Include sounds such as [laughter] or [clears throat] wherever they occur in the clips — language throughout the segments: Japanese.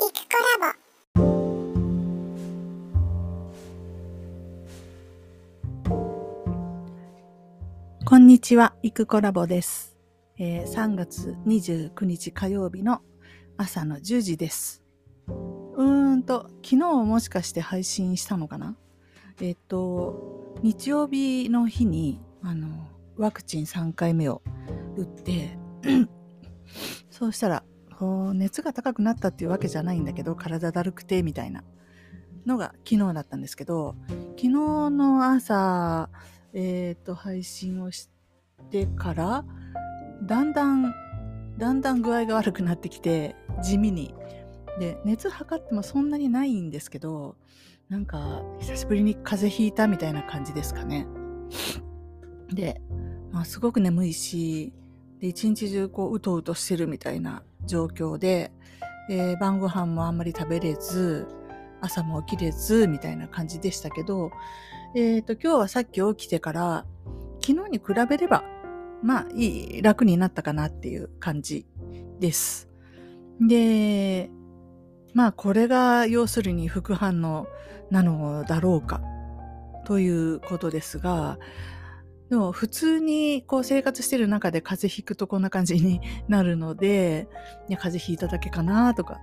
イクコラボこんにちは、イクコラボです。えー3月29日火曜日の朝の10時です。うーんと、昨日もしかして配信したのかな？えっ、と、日曜日の日に、あの、ワクチン3回目を打って、[clears throat] そうしたら、こう熱が高くなったっていうわけじゃないんだけど、体だるくて、みたいなのが昨日だったんですけど、昨日の朝、えっ、と、配信をしてから、だんだん、だんだん具合が悪くなってきて、地味に。で、熱測ってもそんなにないんですけど、なんか、久しぶりに風邪ひいたみたいな感じですかね。で、まあ、すごく眠いし、で、一日中こう、うとうとしてるみたいな状況で、えー晩ご飯もあんまり食べれず、朝も起きれず、みたいな感じでしたけど、えっ、と、今日はさっき起きてから、昨日に比べれば、まあ、いい、楽になったかなっていう感じです。で、まあ、これが要するに副反応なのだろうか、ということですが、でも普通にこう生活してる中で風邪ひくとこんな感じになるので、いや風邪ひいただけかなとか。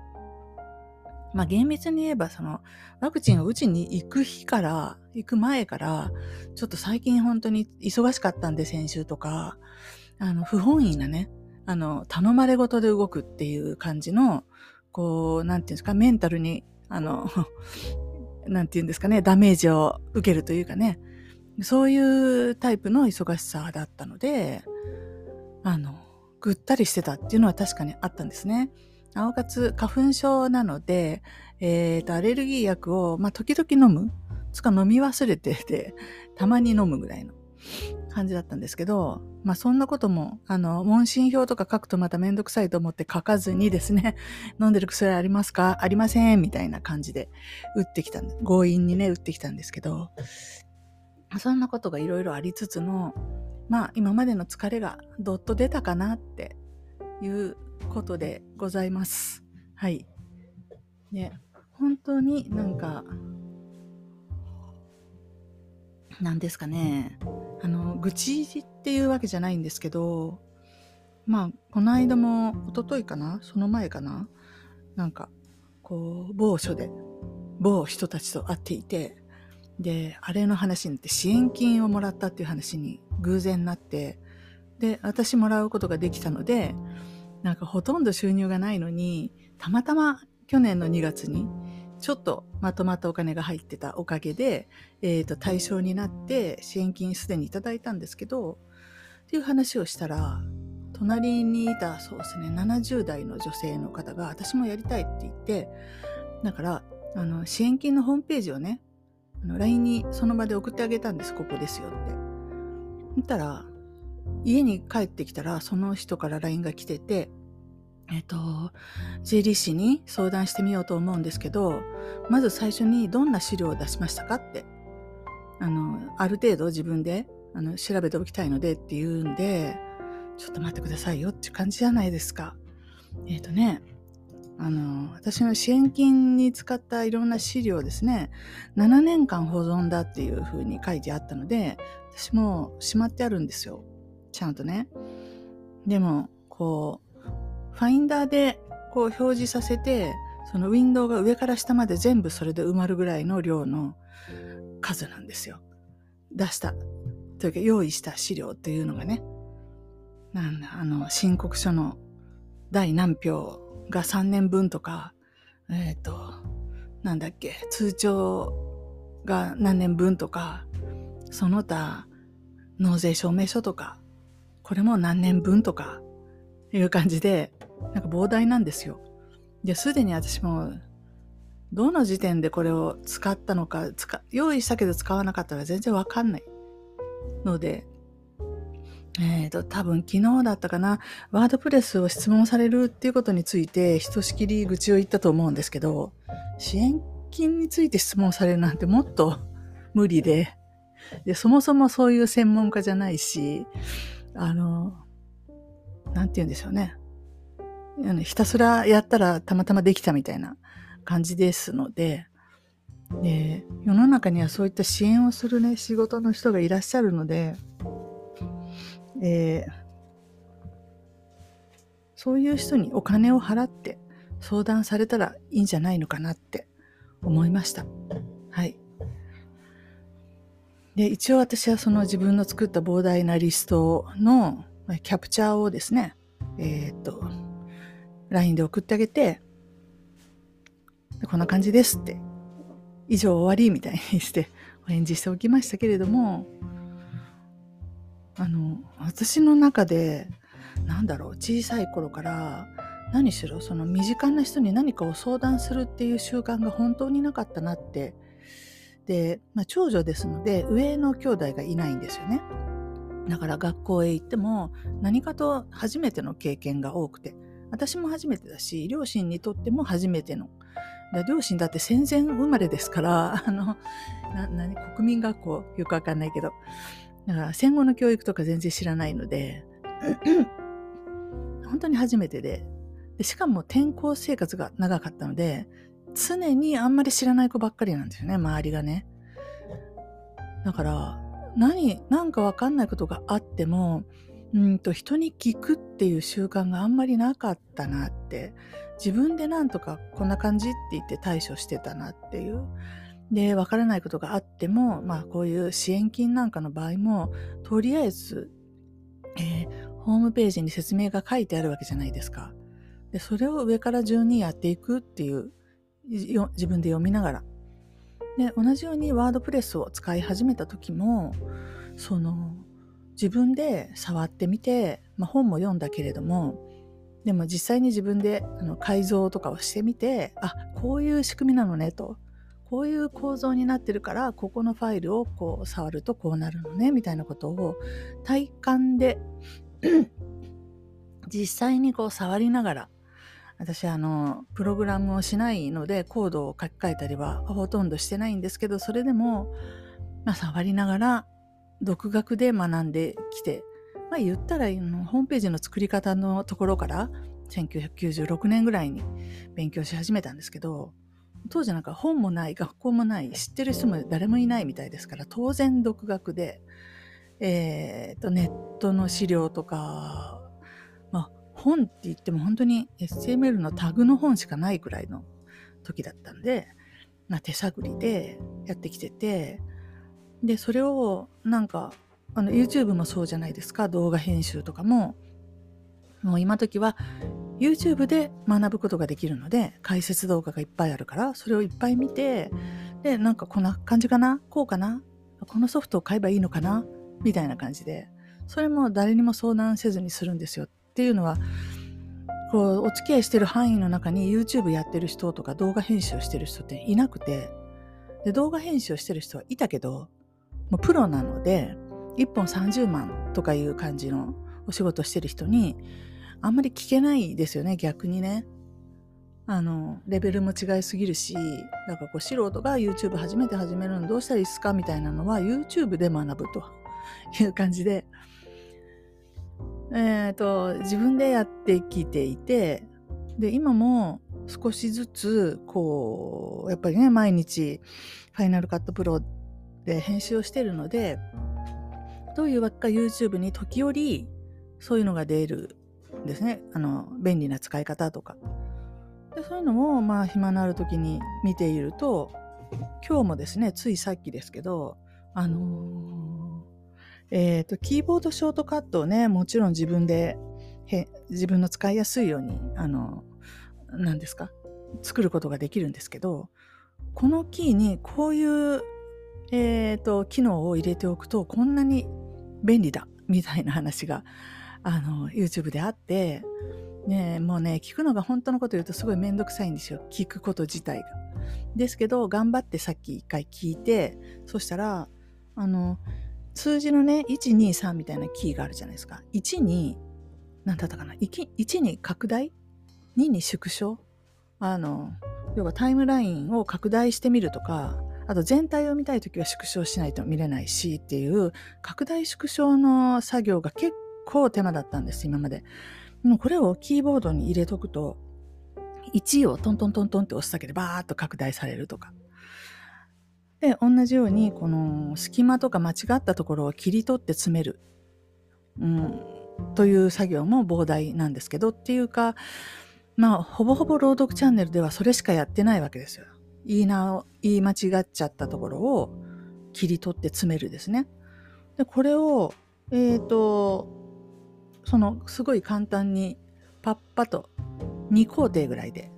まあ厳密に言えばそのワクチンを打ちに行く日から、行く前から、ちょっと最近本当に忙しかったんで先週とか、あの不本意なね、あの頼まれごとで動くっていう感じの、こう、なんていうんですか、メンタルに、あの、[laughs] なんていうんですかね、ダメージを受けるというかね、そういうタイプの忙しさだったので、あの、ぐったりしてたっていうのは確かにあったんですね。なおかつ花粉症なので、えっ、と、アレルギー薬を、まあ、時々飲む。つか飲み忘れてて、たまに飲むぐらいの感じだったんですけど、まあ、そんなことも、あの、問診票とか書くとまためんどくさいと思って書かずにですね、[laughs] 飲んでる薬ありますか？ありませんみたいな感じで打ってきたんで、強引にね、打ってきたんですけど、そんなことがいろいろありつつの、まあ今までの疲れがどっと出たかなっていうことでございます。はい。ね、本当になんか、なんですかね、あの、愚痴っていうわけじゃないんですけど、まあ、この間も、一昨日かな？その前かな？なんか、こう、某所で、某人たちと会っていて、で、あれの話になって支援金をもらったっていう話に偶然なって、で、私もらうことができたので、なんかほとんど収入がないのに、たまたま去年の2月に、ちょっとまとまったお金が入ってたおかげで、えっ、と、対象になって支援金すでにいただいたんですけど、っていう話をしたら、隣にいた、そうですね、70代の女性の方が、私もやりたいって言って、だから、あの、支援金のホームページをね、あの LINE にその場で送ってあげたんです、ここですよって。そしたら、家に帰ってきたら、その人から LINE が来てて、えっ、と、税理士に相談してみようと思うんですけど、まず最初にどんな資料を出しましたかって。あの、ある程度自分であの調べておきたいのでって言うんで、ちょっと待ってくださいよって感じじゃないですか。えっ、とね、あの、私の支援金に使ったいろんな資料ですね、7年間保存だっていう風に書いてあったので、私もしまってあるんですよ。ちゃんとね。でも、こう、ファインダーでこう表示させて、そのウィンドウが上から下まで全部それで埋まるぐらいの量の数なんですよ。出した、というか用意した資料っていうのがね。なんだ、あの、申告書の第何票が3年分とか、えっ、と、なんだっけ、通帳が何年分とか、その他、納税証明書とか、これも何年分とか、いう感じで、なんか膨大なんですよ。で、すでに私も、どの時点でこれを使ったのか、使用意したけど使わなかったら全然わかんない。ので、えっ、と、多分昨日だったかな、ワードプレスを質問されるっていうことについて、ひとしきり愚痴を言ったと思うんですけど、支援金について質問されるなんてもっと無理で、で、そもそもそういう専門家じゃないし、あの、なんて言うんでしょうね。ひたすらやったらたまたまできたみたいな感じですので、で世の中にはそういった支援をするね仕事の人がいらっしゃるので、えー、そういう人にお金を払って相談されたらいいんじゃないのかなって思いました。はい。で、一応私はその自分の作った膨大なリストのキャプチャーをですね、えー、っと、LINE で送ってあげて、こんな感じですって、以上終わりみたいにしてお返事しておきましたけれども、あの、私の中で、なんだろう、小さい頃から何しろその身近な人に何かを相談するっていう習慣が本当になかったなって。で、まあ、長女ですので上の兄弟がいないんですよね。だから学校へ行っても何かと初めての経験が多くて私も初めてだし両親にとっても初めての。両親だって戦前生まれですからあのな [laughs] 何国民学校よくわかんないけど。だから戦後の教育とか全然知らないので [clears throat] 本当に初めてで。でしかも転校生活が長かったので常にあんまり知らない子ばっかりなんですよね周りがね。だから何何か分かんないことがあってもうんと人に聞くっていう習慣があんまりなかったなって。自分でなんとかこんな感じって言って対処してたなっていうで分からないことがあってもまあこういう支援金なんかの場合もとりあえず、えー、ホームページに説明が書いてあるわけじゃないですか。でそれを上から順にやっていくっていう自分で読みながら。で同じようにワードプレスを使い始めた時もその自分で触ってみて、まあ、本も読んだけれどもでも実際に自分であの改造とかをしてみてあこういう仕組みなのねとこういう構造になってるからここのファイルをこう触るとこうなるのねみたいなことを体感で [clears throat] 実際にこう触りながら私あのプログラムをしないのでコードを書き換えたりはほとんどしてないんですけどそれでも、まあ、触りながら独学で学んできて、まあ、言ったらホームページの作り方のところから1996年ぐらいに勉強し始めたんですけど当時なんか本もない学校もない知ってる人も誰もいないみたいですから当然独学で、えーとネットの資料とかま本って言っても本当に STML のタグの本しかないくらいの時だったんで、まあ、手探りでやってきててでそれをなんかあの YouTube もそうじゃないですか。動画編集とかも。もう今時は YouTube で学ぶことができるので解説動画がいっぱいあるからそれをいっぱい見てでなんかこんな感じかな？こうかな？このソフトを買えばいいのかな？みたいな感じでそれも誰にも相談せずにするんですよ。っていうのはこうお付き合いしてる範囲の中に YouTube やってる人とか動画編集をしてる人っていなくてで動画編集をしてる人はいたけどもうプロなので1本30万とかいう感じのお仕事してる人にあんまり聞けないですよね逆にね。あのレベルも違いすぎるしだかこう素人が YouTube 初めて始めるのどうしたらいいですかみたいなのは YouTube で学ぶという感じでえーと、自分でやってきていてで今も少しずつこうやっぱりね毎日ファイナルカットプロで編集をしてるのでどういうわけか YouTube に時折そういうのが出るですね。あの便利な使い方とか。でそういうのもまあ暇のある時に見ていると今日もですねついさっきですけどあのーえっ、ー、と、キーボードショートカットをね、もちろん自分でへ、自分の使いやすいように、あの、何ですか、作ることができるんですけど、このキーにこういう、えっ、ー、と、機能を入れておくと、こんなに便利だ、みたいな話が、あの、YouTube であって、ねもうね、聞くのが本当のこと言うとすごいめんどくさいんですよ。聞くこと自体が。ですけど、頑張ってさっき一回聞いて、そしたら、あの、数字のね、123みたいなキーがあるじゃないですか。1に、何だったかな 1, ?1 に拡大 ?2 に縮小？あの、要はタイムラインを拡大してみるとか、あと全体を見たいときは縮小しないと見れないしっていう拡大縮小の作業が結構手間だったんです、今まで。でもこれをキーボードに入れとくと、1位をトントントントンって押すだけでバーッと拡大されるとか。で、同じように、この隙間とか間違ったところを切り取って詰める。うん、という作業も膨大なんですけど、っていうか、まあ、ほぼほぼ朗読チャンネルではそれしかやってないわけですよ。言いな、言い間違っちゃったところを切り取って詰めるですね。で、これを、えっ、ー、と、その、すごい簡単に、パッパと2工程ぐらいで、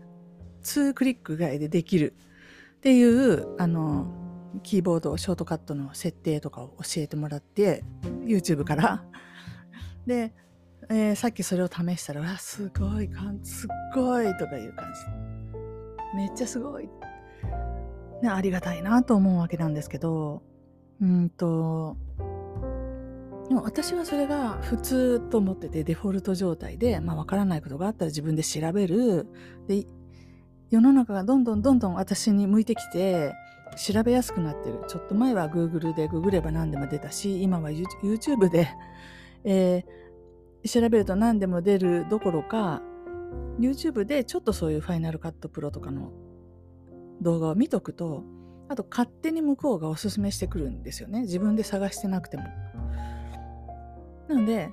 2クリックぐらいでできるっていう、あの、キーボード、ショートカットの設定とかを教えてもらって、YouTube から。で、えー、さっきそれを試したら、わ、すごい、すっごいとかいう感じ。めっちゃすごい。ね、ありがたいなと思うわけなんですけど、うんと、でも私はそれが普通と思っててデフォルト状態で、まあわからないことがあったら自分で調べる。で、世の中がどんどんどんどん私に向いてきて、調べやすくなってる。ちょっと前は Google でググれば何でも出たし、今は YouTube で、えー調べると何でも出るどころか YouTube でちょっとそういうファイナルカットプロとかの動画を見とくとあと勝手に向こうがおすすめしてくるんですよね自分で探してなくても。なので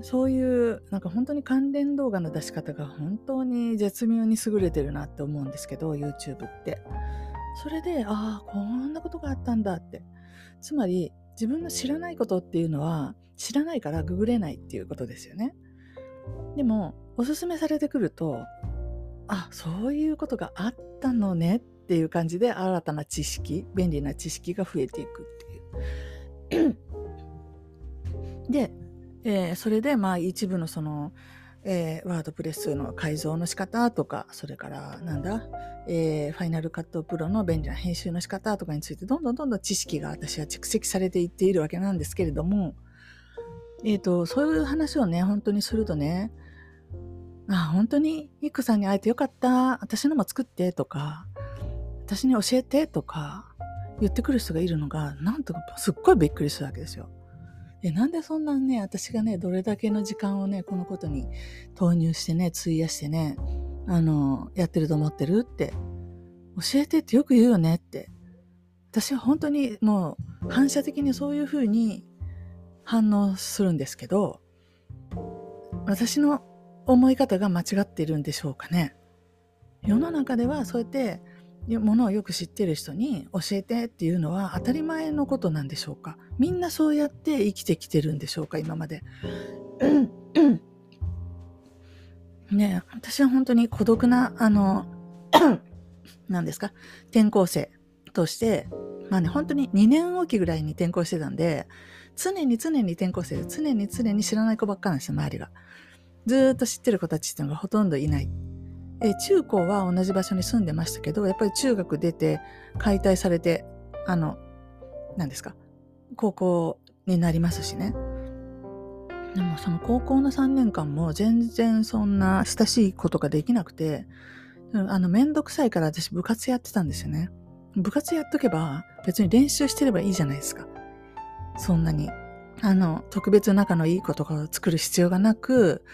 そういうなんか本当に関連動画の出し方が本当に絶妙に優れてるなって思うんですけど YouTube ってそれでああこんなことがあったんだってつまり自分の知らないことっていうのは知らないからググれないっていうことですよね。でも、おすすめされてくると、あ、そういうことがあったのねっていう感じで新たな知識、便利な知識が増えていくっていう。で、えー、それでまあ一部のその、えー、ワードプレスの改造の仕方とか、それからなんだ、えー、ファイナルカットプロの便利な編集の仕方とかについてどんどんどんどん知識が私は蓄積されていっているわけなんですけれども、えっ、ー、と、そういう話をね、本当にするとね、あ、本当にイクさんに会えてよかった。私のも作ってとか、私に教えてとか言ってくる人がいるのが、なんとかすっごいびっくりするわけですよ。え、なんでそんなね、私がね、どれだけの時間をね、このことに投入してね、費やしてね、あの、やってると思ってるって、教えてってよく言うよねって。私は本当にもう反射的にそういうふうに反応するんですけど、私の思い方が間違っているんでしょうかね。世の中ではそうやってものをよく知ってる人に教えてっていうのは当たり前のことなんでしょうか？みんなそうやって生きてきてるんでしょうか？今まで。[clears throat] ね私は本当に孤独な、あの、[clears throat] 何ですか？転校生として、まあね、本当に2年おきぐらいに転校してたんで、常に常に転校生で、常に常に知らない子ばっかなんですよ、周りが。ずっと知ってる子たちっていうのがほとんどいない。え中高は同じ場所に住んでましたけど、やっぱり中学出て解体されて、あの、何ですか、高校になりますしね。でもその高校の3年間も全然そんな親しいことができなくて、あの、めんどくさいから私部活やってたんですよね。部活やっとけば別に練習してればいいじゃないですか。そんなに。あの、特別仲のいい子とかを作る必要がなく、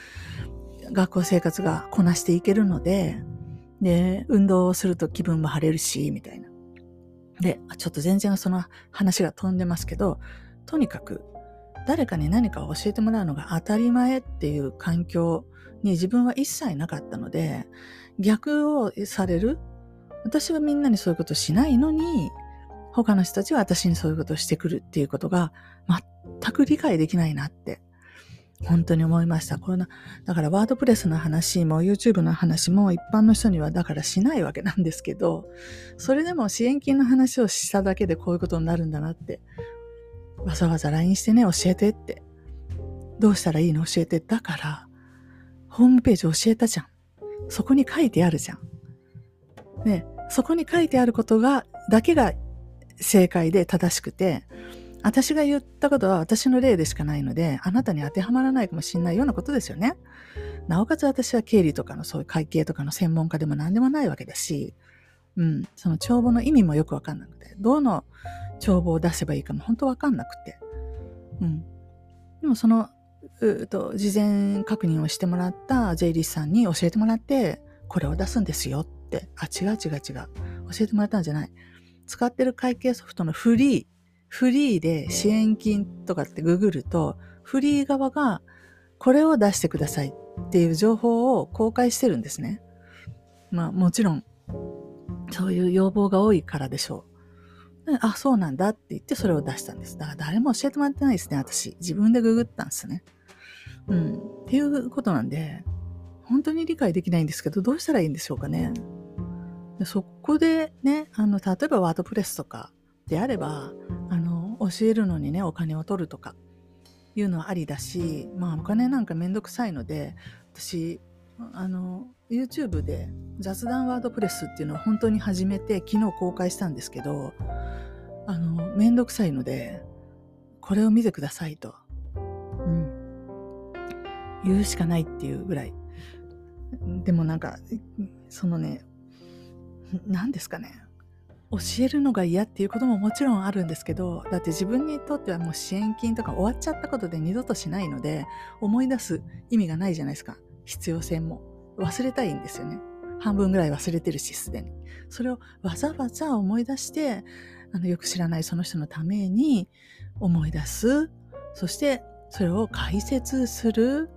学校生活がこなしていけるので、で、運動をすると気分も晴れるし、みたいな。で、ちょっと全然その話が飛んでますけど、とにかく誰かに何かを教えてもらうのが当たり前っていう環境に自分は一切なかったので、逆をされる私はみんなにそういうことしないのに、他の人たちは私にそういうことをしてくるっていうことが全く理解できないなって本当に思いました。これな、だからワードプレスの話も YouTube の話も一般の人にはだからしないわけなんですけど、それでも支援金の話をしただけでこういうことになるんだなって、わざわざ LINE してね、教えてって。どうしたらいいの？教えて。だから、ホームページ教えたじゃん。そこに書いてあるじゃん。ね、そこに書いてあることが、だけが正解で正しくて、私が言ったことは私の例でしかないので、あなたに当てはまらないかもしれないようなことですよね。なおかつ私は経理とかのそういう会計とかの専門家でも何でもないわけだし、うん、その帳簿の意味もよくわかんなくて、どの帳簿を出せばいいかも本当わかんなくて。うん。でもそのうと事前確認をしてもらった税理士さんに教えてもらってこれを出すんですよってあ違う違う違う教えてもらったんじゃない使ってる会計ソフトのフリーフリーで支援金とかってググるとフリー側がこれを出してくださいっていう情報を公開してるんですね。まあもちろんそういう要望が多いからでしょう。あ、そうなんだって言ってそれを出したんです。だから誰も教えてもらってないですね、私。自分でググったんですね。うん。っていうことなんで、本当に理解できないんですけど、どうしたらいいんでしょうかね。そこでね、あの、例えばワードプレスとかであれば、教えるのにね、お金を取るとか、いうのはありだし、まあお金なんかめんどくさいので、私、あの、YouTube で雑談ワードプレスっていうのを本当に始めて、昨日公開したんですけど、あの、めんどくさいので、これを見てくださいと。うん。言うしかないっていうぐらい。でもなんか、そのね、何ですかね。教えるのが嫌っていうことももちろんあるんですけど、だって自分にとってはもう支援金とか終わっちゃったことで二度としないので、思い出す意味がないじゃないですか。必要性も。忘れたいんですよね。半分ぐらい忘れてるし、すでに。それをわざわざ思い出して、あの、よく知らないその人のために思い出す。そして、それを解説する。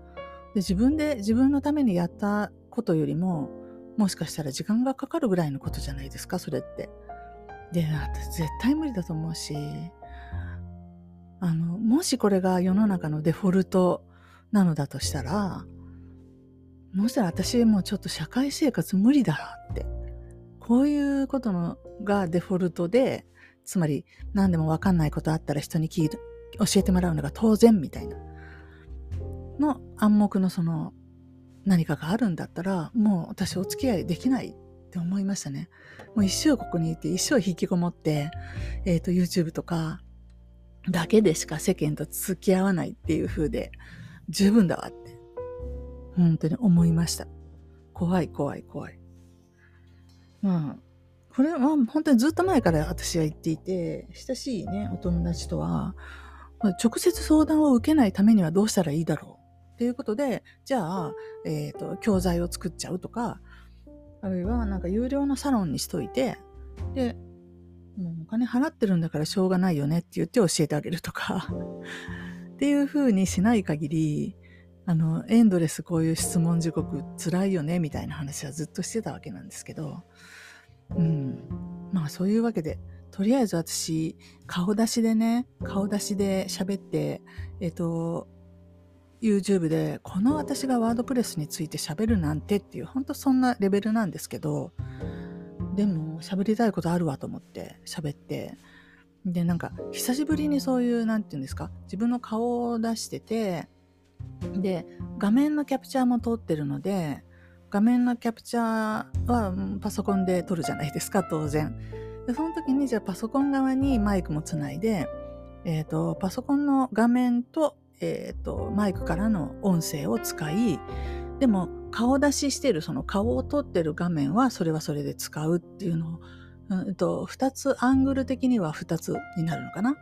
で自分で自分のためにやったことよりも、もしかしたら時間がかかるぐらいのことじゃないですか、それって。で、絶対無理だと思うし、あの、もしこれが世の中のデフォルトなのだとしたら、もしたら私もうちょっと社会生活無理だなって。こういうことのがデフォルトで、つまり何でもわかんないことあったら人に聞い教えてもらうのが当然みたいな。の暗黙のその何かがあるんだったら、もう私お付き合いできないって思いましたね。もう一生ここにいて、一生引きこもって、えっ、ー、と、YouTube とかだけでしか世間と付き合わないっていう風で、十分だわって、本当に思いました。怖い怖い怖い。まあ、これは本当にずっと前から私は言っていて、親しいね、お友達とは、直接相談を受けないためにはどうしたらいいだろうっていうことで、じゃあ、えっ、ー、と、教材を作っちゃうとか、あるいはなんか有料のサロンにしといて、で、もうお金払ってるんだからしょうがないよねって言って教えてあげるとか [laughs] っていう風にしない限り、あの、エンドレスこういう質問時刻辛いよねみたいな話はずっとしてたわけなんですけど、うん。まあそういうわけで、とりあえず私、顔出しでね、顔出しで喋って、えっ、と、YouTube でこの私がワードプレスについて喋るなんてっていう本当そんなレベルなんですけどでも喋りたいことあるわと思って喋って。でなんか久しぶりにそういう何て言うんですか自分の顔を出しててで画面のキャプチャーも通ってるので画面のキャプチャーはパソコンで撮るじゃないですか当然。でその時にじゃあパソコン側にマイクもつないでえっ、ー、とパソコンの画面とえーと、マイクからの音声を使いでも顔出ししてるその顔を撮ってる画面はそれはそれで使うっていうのを、うんと、2つアングル的には2つになるのかな。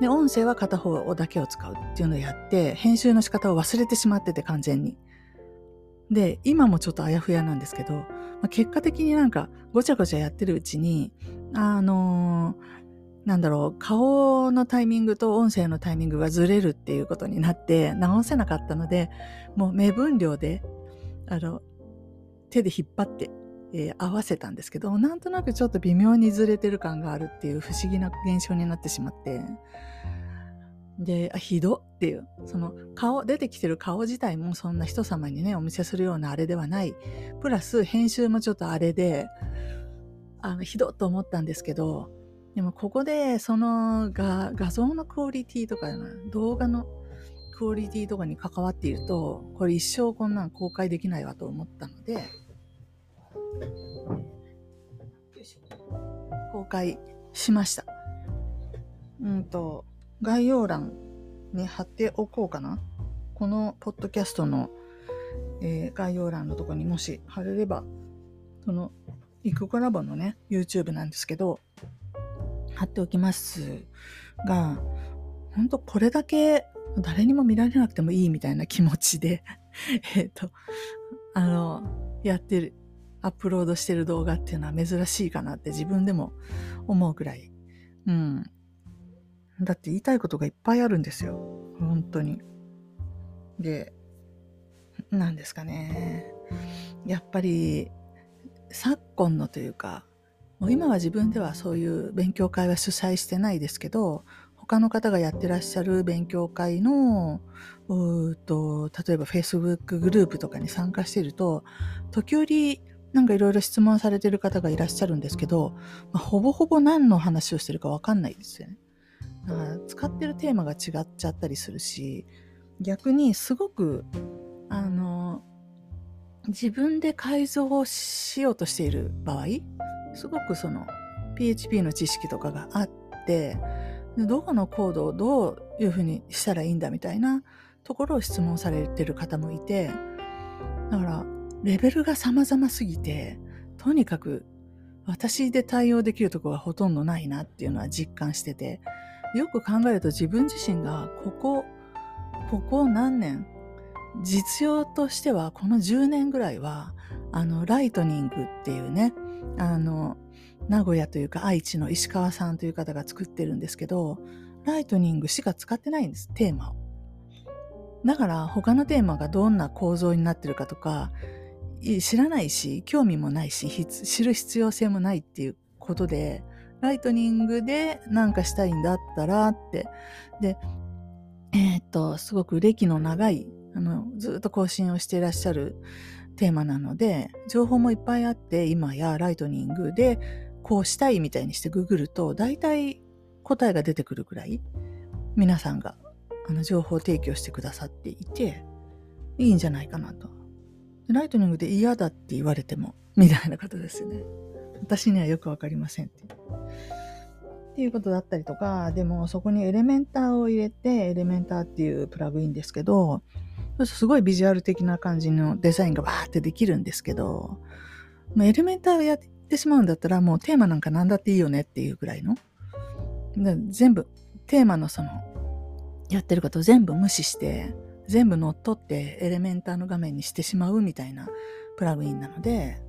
で音声は片方だけを使うっていうのをやって編集の仕方を忘れてしまってて完全に。で今もちょっとあやふやなんですけど、まあ、結果的になんかごちゃごちゃやってるうちにあのーなんだろう、顔のタイミングと音声のタイミングがずれるっていうことになって直せなかったので、もう目分量で、あの、手で引っ張って、えー、合わせたんですけど、なんとなくちょっと微妙にずれてる感があるっていう不思議な現象になってしまって、で、あ、ひどっていう、その顔、出てきてる顔自体もそんな人様にね、お見せするようなあれではない。プラス編集もちょっとあれで、あの、ひどっと思ったんですけど、でもここでその画画像のクオリティとか動画のクオリティとかに関わっているとこれ一生こんなん公開できないわと思ったので公開しました。うんと概要欄に貼っておこうかな。このポッドキャストの、えー、概要欄のとこにもし貼れればそのイクコラボのね YouTube なんですけど貼っておきますが、本当これだけ誰にも見られなくてもいいみたいな気持ちで [laughs] えっと、あの、やってる、アップロードしてる動画っていうのは珍しいかなって自分でも思うくらい。うん。だって言いたいことがいっぱいあるんですよ。本当に。で、なんですかね。やっぱり、昨今のというか、もう今は自分ではそういう勉強会は主催してないですけど、他の方がやってらっしゃる勉強会の、うと例えば Facebook グループとかに参加していると、時折なんかいろいろ質問されてる方がいらっしゃるんですけど、まあ、ほぼほぼ何の話をしてるかわかんないですよね。だから使ってるテーマが違っちゃったりするし、逆にすごく、あの、自分で改造をしようとしている場合、すごくその PHP の知識とかがあって、どこのコードをどういうふうにしたらいいんだみたいなところを質問されてる方もいて、だからレベルが様々すぎて、とにかく私で対応できるとこがほとんどないなっていうのは実感してて、よく考えると自分自身がここ、ここ何年、実用としてはこの10年ぐらいは、あの、ライトニングっていうね、あの、名古屋というか愛知の石川さんという方が作ってるんですけど、ライトニングしか使ってないんです、テーマを。だから他のテーマがどんな構造になってるかとか、知らないし、興味もないし、知る必要性もないっていうことで、ライトニングでなんかしたいんだったらって。で、えー、っと、すごく歴の長い、あの、ずっと更新をしていらっしゃるテーマなので、情報もいっぱいあって、今やライトニングでこうしたいみたいにしてググると、大体答えが出てくるくらい、皆さんがあの情報提供してくださっていて、いいんじゃないかなと。ライトニングで嫌だって言われても、みたいなことですね。私にはよくわかりませんって。っていうことだったりとか、でもそこにエレメンターを入れて、エレメンターっていうプラグインですけど、すごいビジュアル的な感じのデザインがバーってできるんですけど、まあ、エレメンターをやってしまうんだったらもうテーマなんか何だっていいよねっていうぐらいの。全部、テーマのその、やってることを全部無視して、全部乗っ取ってエレメンターの画面にしてしまうみたいなプラグインなので、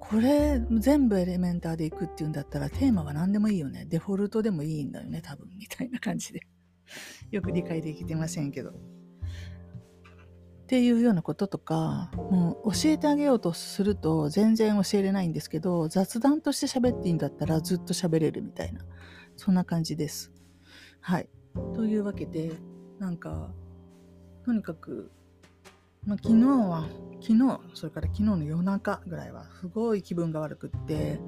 これ全部エレメンターでいくっていうんだったらテーマは何でもいいよね。デフォルトでもいいんだよね、多分、みたいな感じで。よく理解できてませんけど。っていうようなこととか、もう教えてあげようとすると全然教えれないんですけど、雑談として喋っていいんだったらずっと喋れるみたいな、そんな感じです。はい。というわけで、なんか、とにかく、まあ、昨日は、昨日、それから昨日の夜中ぐらいはすごい気分が悪くって、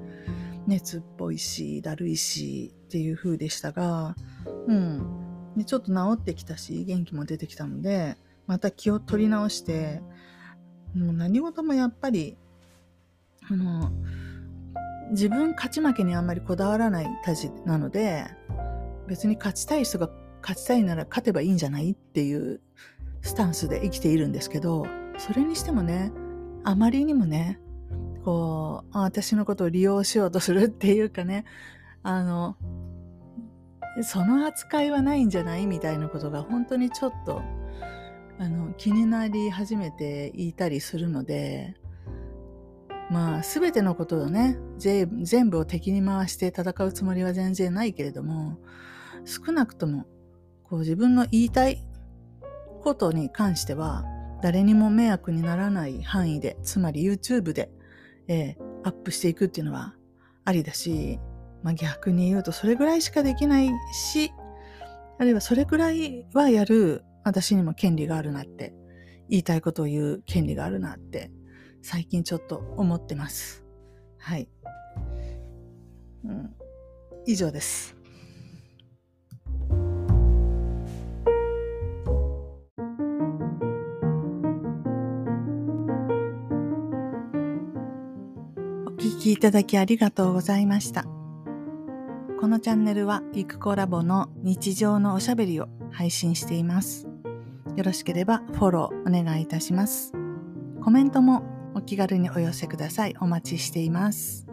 熱っぽいし、だるいしっていう風でしたが、うん。でちょっと治ってきたし、元気も出てきたので、また気を取り直して、もう何事もやっぱり、あの、自分勝ち負けにあんまりこだわらないたちなので、別に勝ちたい人が勝ちたいなら勝てばいいんじゃないっていうスタンスで生きているんですけど、それにしてもね、あまりにもね、こう、私のことを利用しようとするっていうかね、あの、その扱いはないんじゃないみたいなことが本当にちょっとあの、気になり始めていたりするので、まあ、すべてのことをね、全部を敵に回して戦うつもりは全然ないけれども、少なくとも、こう自分の言いたいことに関しては、誰にも迷惑にならない範囲で、つまり YouTube で、えー、アップしていくっていうのはありだし、まあ逆に言うとそれぐらいしかできないし、あるいはそれぐらいはやる私にも権利があるなって、言いたいことを言う権利があるなって、最近ちょっと思ってます。はい。うん、以上です。お聞きいただきありがとうございました。このチャンネルは、ゆくコラボの日常のおしゃべりを配信しています。よろしければフォローお願いいたします。コメントもお気軽にお寄せください。お待ちしています。